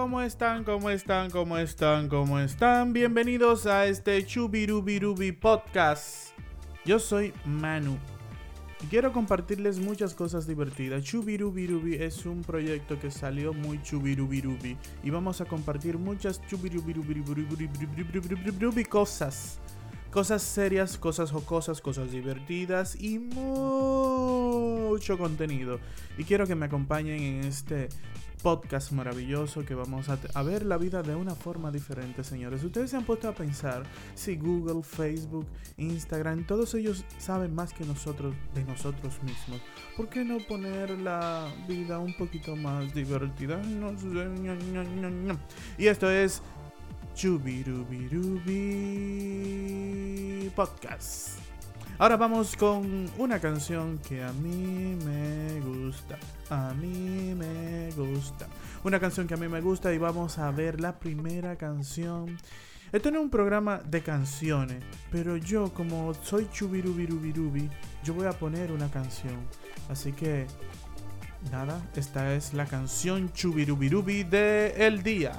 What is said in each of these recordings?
¿Cómo están? ¿Cómo están? ¿Cómo están? ¿Cómo están? Bienvenidos a este Chubirubirubi Podcast. Yo soy Manu. Y quiero compartirles muchas cosas divertidas. Chubirubirubi es un proyecto que salió muy chubirubirubi. Y vamos a compartir muchas chubirubirubi cosas. Cosas serias, cosas jocosas, cosas divertidas y mucho contenido. Y quiero que me acompañen en este podcast maravilloso que vamos a, ver la vida de una forma diferente, señores. Ustedes se han puesto a pensar si Google, Facebook, Instagram, todos ellos saben más que nosotros de nosotros mismos. ¿Por qué no poner la vida un poquito más divertida? Y esto es Chubirubirubi Podcast. Ahora vamos con una canción que a mí me gusta. A mí me gusta. Una canción que a mí me gusta y vamos a ver la primera canción. Esto no es un programa de canciones, pero yo como soy chubirubirubirubi, yo voy a poner una canción. Así que nada, esta es la canción chubirubirubi de el día.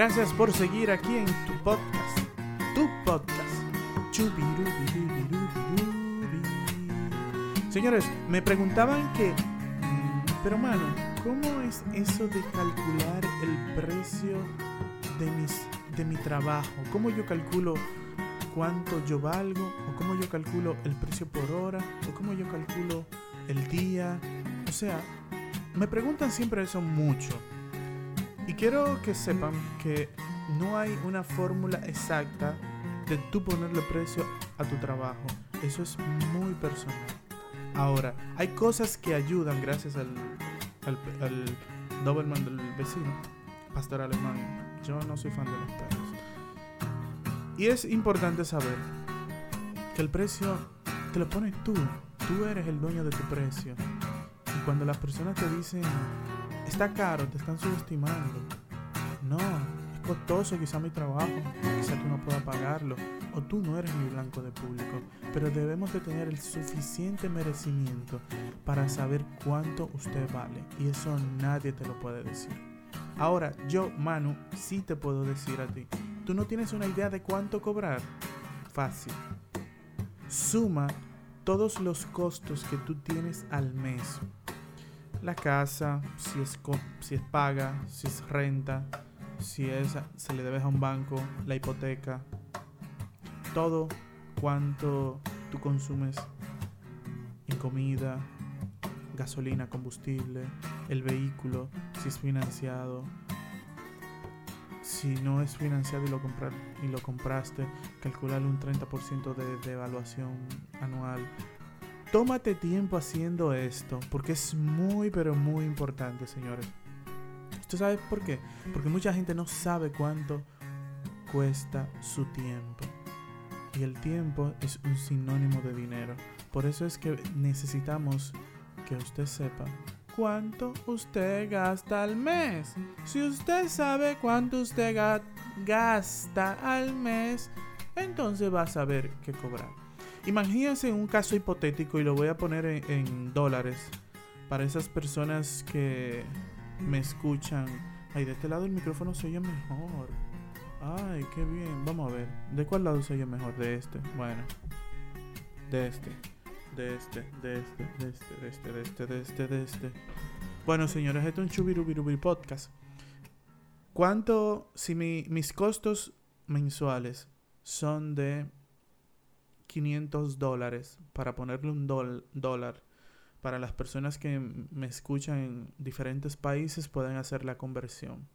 Gracias por seguir aquí en tu podcast. Tu podcast. Señores, me preguntaban que, pero mano, ¿cómo es eso de calcular el precio de, mis, de mi trabajo? ¿Cómo yo calculo cuánto yo valgo? ¿O cómo yo calculo el precio por hora? ¿O cómo yo calculo el día? O sea, me preguntan siempre eso mucho. Y quiero que sepan que no hay una fórmula exacta de tú ponerle precio a tu trabajo. Eso es muy personal. Ahora, hay cosas que ayudan gracias al, al, al Doberman del vecino, Pastor Alemán. Yo no soy fan de los perros. Y es importante saber que el precio te lo pones tú. Tú eres el dueño de tu precio. Y cuando las personas te dicen está caro, te están subestimando. No, es costoso quizá mi trabajo, quizá tú no puedas pagarlo, o tú no eres mi blanco de público, pero debemos de tener el suficiente merecimiento para saber cuánto usted vale, y eso nadie te lo puede decir. Ahora, yo, Manu, sí te puedo decir a ti, ¿tú no tienes una idea de cuánto cobrar? Fácil. Suma todos los costos que tú tienes al mes la casa, si es, si es paga, si es renta, si es, se le debes a un banco, la hipoteca, todo cuanto tú consumes en comida, gasolina, combustible, el vehículo, si es financiado, si no es financiado y lo, y lo compraste, calcular un 30% de, de evaluación anual, Tómate tiempo haciendo esto, porque es muy, pero muy importante, señores. ¿Tú sabes por qué? Porque mucha gente no sabe cuánto cuesta su tiempo. Y el tiempo es un sinónimo de dinero. Por eso es que necesitamos que usted sepa cuánto usted gasta al mes. Si usted sabe cuánto usted gasta al mes, entonces va a saber qué cobrar. Imagínense un caso hipotético y lo voy a poner en, dólares para esas personas que me escuchan. Ay, de este lado el micrófono se oye mejor. Ay, qué bien. Vamos a ver. ¿De cuál lado se oye mejor? De este. Bueno. De este. De este, de este, de este, de este, de este, de este, de este. Bueno, señores, esto es un chubirubirubi podcast. ¿Cuánto, si mi, mis costos mensuales son de 500 dólares, para ponerle un dólar, para las personas que me escuchan en diferentes países pueden hacer la conversión.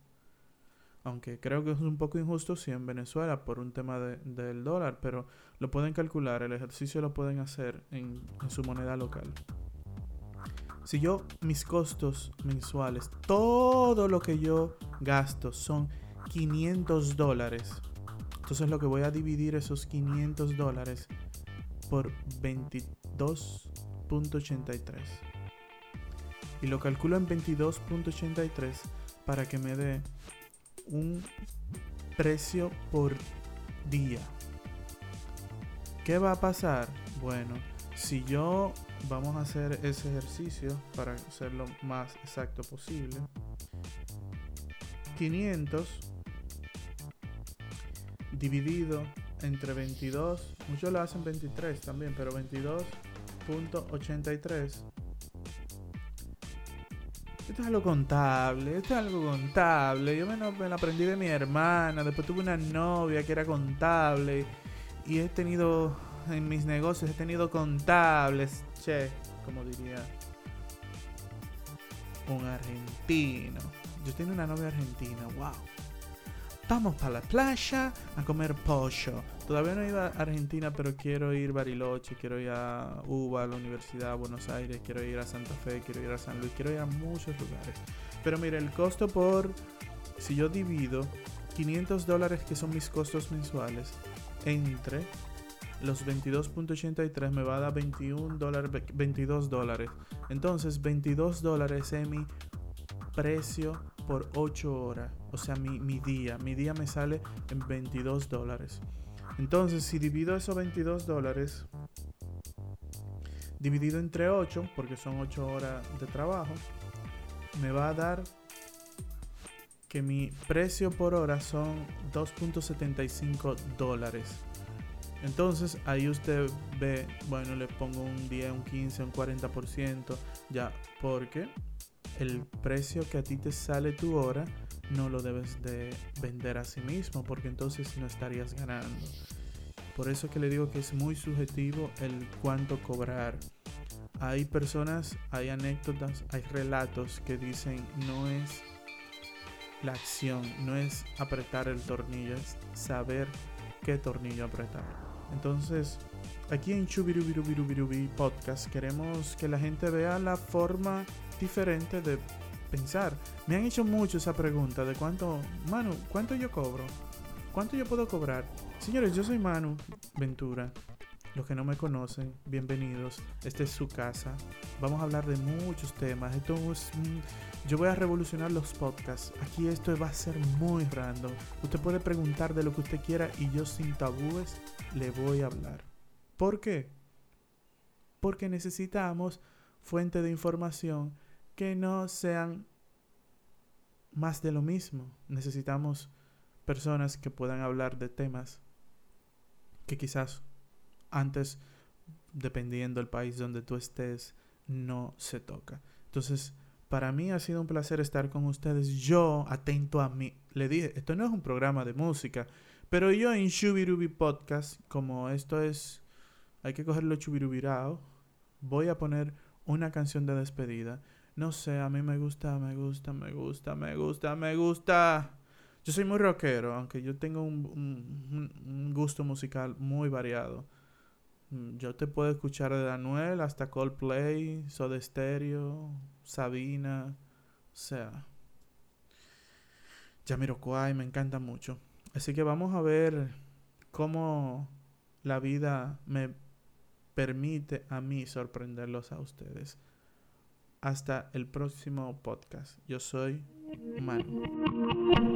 Aunque creo que es un poco injusto si en Venezuela por un tema del dólar, pero lo pueden calcular, el ejercicio lo pueden hacer en, en su moneda local. Si yo, mis costos mensuales, todo lo que yo gasto son 500 dólares, entonces lo que voy a dividir esos 500 dólares por 22.83. Y lo calculo en 22.83 para que me dé un precio por día. ¿Qué va a pasar? Bueno, si yo vamos a hacer ese ejercicio para hacerlo más exacto posible. 500 dividido entre 22, muchos lo hacen 23 también, pero 22.83. Esto es algo contable, esto es algo contable. Yo me, me lo aprendí de mi hermana, después tuve una novia que era contable y he tenido en mis negocios, he tenido contables, che, como diría un argentino. Yo tengo una novia argentina, wow. Vamos para la playa a comer pollo. Todavía no he a Argentina, pero quiero ir a Bariloche, quiero ir a UBA, a la Universidad de Buenos Aires, quiero ir a Santa Fe, quiero ir a San Luis, quiero ir a muchos lugares. Pero mire, el costo por, si yo divido 500 dólares que son mis costos mensuales entre los 22.83 me va a dar 21 dólares, 22 dólares. Entonces 22 dólares es mi precio por 8 horas. O sea, mi, mi día. Mi día me sale en 22 dólares. Entonces, si divido esos 22 dólares dividido entre 8, porque son 8 horas de trabajo, me va a dar que mi precio por hora son 2.75 dólares. Entonces ahí usted ve, bueno, le pongo un 10, un 15, un 40%, ya, porque el precio que a ti te sale tu hora no lo debes de vender a sí mismo porque entonces no estarías ganando. Por eso que le digo que es muy subjetivo el cuánto cobrar. Hay personas, hay anécdotas, hay relatos que dicen no es la acción, no es apretar el tornillo, es saber qué tornillo apretar. Entonces, aquí en Chubirubirubirubirubi Podcast queremos que la gente vea la forma diferente de pensar. Me han hecho mucho esa pregunta de cuánto, Manu, ¿cuánto yo cobro? ¿Cuánto yo puedo cobrar? Señores, yo soy Manu Ventura. Los que no me conocen, bienvenidos. Esta es su casa. Vamos a hablar de muchos temas. Esto es, yo voy a revolucionar los podcasts. Aquí esto va a ser muy random. Usted puede preguntar de lo que usted quiera y yo sin tabúes le voy a hablar. ¿Por qué? Porque necesitamos fuente de información que no sean más de lo mismo. Necesitamos personas que puedan hablar de temas que quizás antes, dependiendo del país donde tú estés, no se toca. Entonces, para mí ha sido un placer estar con ustedes. Yo, atento a mí, le dije, esto no es un programa de música, pero yo en Shubirubi Podcast, como esto es, hay que cogerlo chubirubirao, voy a poner una canción de despedida. No sé, a mí me gusta, me gusta, me gusta, me gusta, me gusta. Yo soy muy rockero, aunque yo tengo un, gusto musical muy variado. Mm, yo te puedo escuchar de Daniel hasta Coldplay, Soda Stereo, Sabina, o sea, Jamiroquai, me encanta mucho. Así que vamos a ver cómo la vida me permite a mí sorprenderlos a ustedes. Hasta el próximo podcast. Yo soy Manu.